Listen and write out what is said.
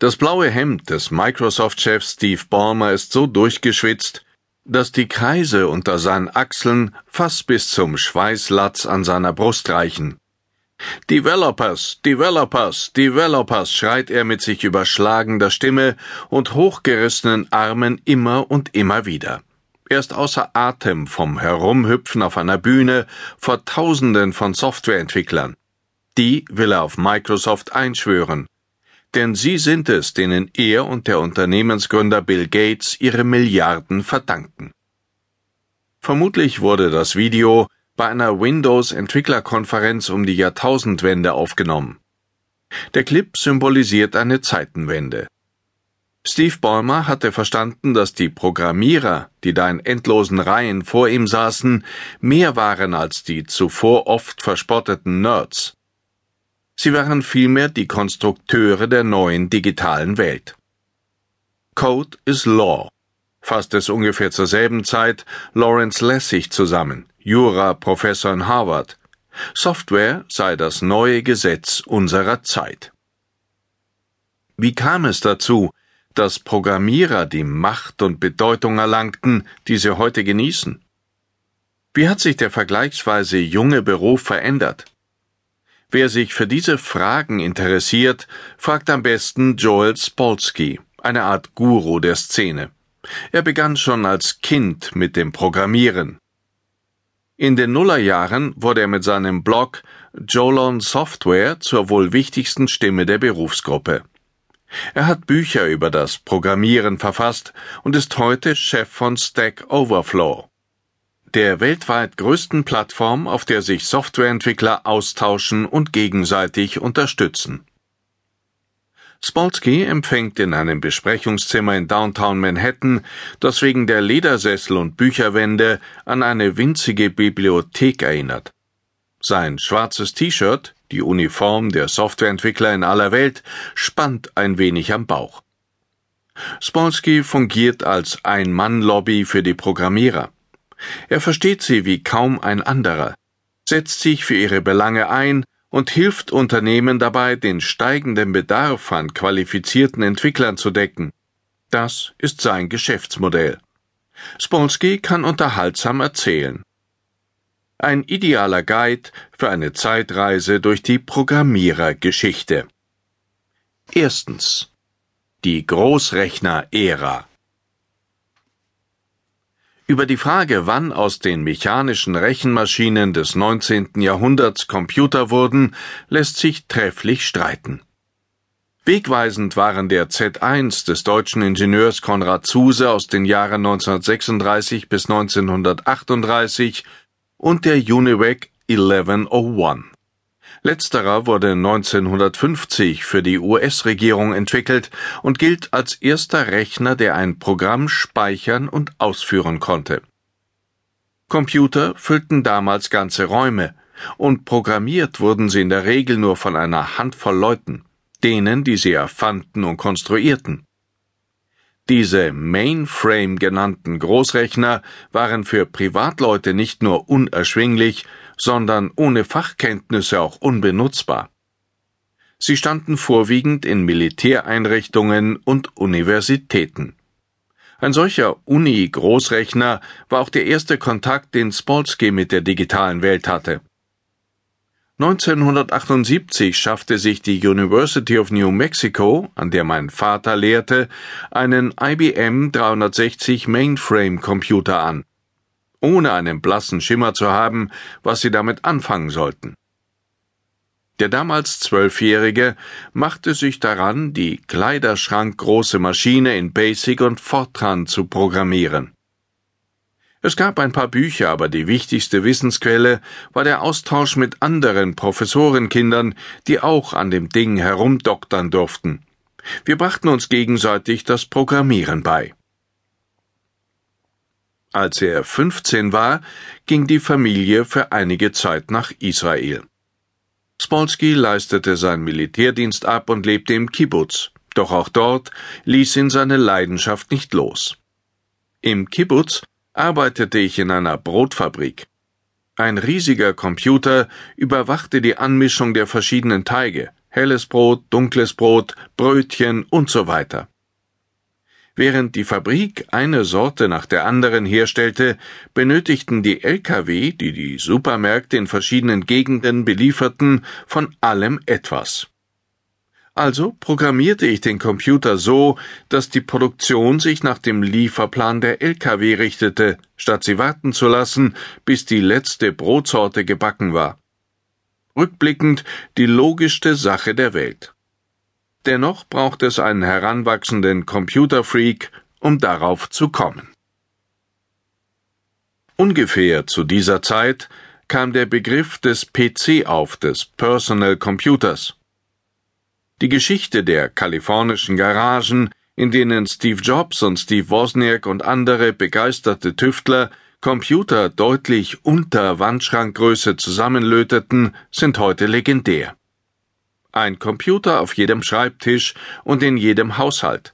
Das blaue Hemd des Microsoft-Chefs Steve Ballmer ist so durchgeschwitzt, dass die Kreise unter seinen Achseln fast bis zum Schweißlatz an seiner Brust reichen. Developers, Developers, Developers, schreit er mit sich überschlagender Stimme und hochgerissenen Armen immer und immer wieder. Er ist außer Atem vom Herumhüpfen auf einer Bühne vor Tausenden von Softwareentwicklern. Die will er auf Microsoft einschwören denn sie sind es, denen er und der Unternehmensgründer Bill Gates ihre Milliarden verdanken. Vermutlich wurde das Video bei einer Windows-Entwicklerkonferenz um die Jahrtausendwende aufgenommen. Der Clip symbolisiert eine Zeitenwende. Steve Ballmer hatte verstanden, dass die Programmierer, die da in endlosen Reihen vor ihm saßen, mehr waren als die zuvor oft verspotteten Nerds. Sie waren vielmehr die Konstrukteure der neuen digitalen Welt. Code is Law fasste es ungefähr zur selben Zeit Lawrence Lessig zusammen, Jura-Professor in Harvard. Software sei das neue Gesetz unserer Zeit. Wie kam es dazu, dass Programmierer die Macht und Bedeutung erlangten, die sie heute genießen? Wie hat sich der vergleichsweise junge Beruf verändert? Wer sich für diese Fragen interessiert, fragt am besten Joel Spolsky, eine Art Guru der Szene. Er begann schon als Kind mit dem Programmieren. In den Nullerjahren wurde er mit seinem Blog Jolon Software zur wohl wichtigsten Stimme der Berufsgruppe. Er hat Bücher über das Programmieren verfasst und ist heute Chef von Stack Overflow der weltweit größten Plattform, auf der sich Softwareentwickler austauschen und gegenseitig unterstützen. Spolsky empfängt in einem Besprechungszimmer in Downtown Manhattan, das wegen der Ledersessel und Bücherwände an eine winzige Bibliothek erinnert. Sein schwarzes T-Shirt, die Uniform der Softwareentwickler in aller Welt, spannt ein wenig am Bauch. Spolsky fungiert als Ein-Mann-Lobby für die Programmierer. Er versteht sie wie kaum ein anderer, setzt sich für ihre Belange ein und hilft Unternehmen dabei, den steigenden Bedarf an qualifizierten Entwicklern zu decken. Das ist sein Geschäftsmodell. Spolsky kann unterhaltsam erzählen. Ein idealer Guide für eine Zeitreise durch die Programmierergeschichte. Erstens. Die Großrechner-Ära. Über die Frage, wann aus den mechanischen Rechenmaschinen des 19. Jahrhunderts Computer wurden, lässt sich trefflich streiten. Wegweisend waren der Z1 des deutschen Ingenieurs Konrad Zuse aus den Jahren 1936 bis 1938 und der Univac 1101. Letzterer wurde 1950 für die US-Regierung entwickelt und gilt als erster Rechner, der ein Programm speichern und ausführen konnte. Computer füllten damals ganze Räume, und programmiert wurden sie in der Regel nur von einer Handvoll Leuten, denen, die sie erfanden und konstruierten. Diese Mainframe genannten Großrechner waren für Privatleute nicht nur unerschwinglich, sondern ohne Fachkenntnisse auch unbenutzbar. Sie standen vorwiegend in Militäreinrichtungen und Universitäten. Ein solcher Uni-Großrechner war auch der erste Kontakt, den Spolsky mit der digitalen Welt hatte. 1978 schaffte sich die University of New Mexico, an der mein Vater lehrte, einen IBM 360 Mainframe Computer an ohne einen blassen Schimmer zu haben, was sie damit anfangen sollten. Der damals Zwölfjährige machte sich daran, die kleiderschrankgroße Maschine in Basic und Fortran zu programmieren. Es gab ein paar Bücher, aber die wichtigste Wissensquelle war der Austausch mit anderen Professorenkindern, die auch an dem Ding herumdoktern durften. Wir brachten uns gegenseitig das Programmieren bei. Als er 15 war, ging die Familie für einige Zeit nach Israel. Spolsky leistete seinen Militärdienst ab und lebte im Kibbutz, doch auch dort ließ ihn seine Leidenschaft nicht los. Im Kibbutz arbeitete ich in einer Brotfabrik. Ein riesiger Computer überwachte die Anmischung der verschiedenen Teige, helles Brot, dunkles Brot, Brötchen und so weiter. Während die Fabrik eine Sorte nach der anderen herstellte, benötigten die Lkw, die die Supermärkte in verschiedenen Gegenden belieferten, von allem etwas. Also programmierte ich den Computer so, dass die Produktion sich nach dem Lieferplan der Lkw richtete, statt sie warten zu lassen, bis die letzte Brotsorte gebacken war. Rückblickend die logischste Sache der Welt. Dennoch braucht es einen heranwachsenden Computerfreak, um darauf zu kommen. Ungefähr zu dieser Zeit kam der Begriff des PC auf, des Personal Computers. Die Geschichte der kalifornischen Garagen, in denen Steve Jobs und Steve Wozniak und andere begeisterte Tüftler Computer deutlich unter Wandschrankgröße zusammenlöteten, sind heute legendär. Ein Computer auf jedem Schreibtisch und in jedem Haushalt.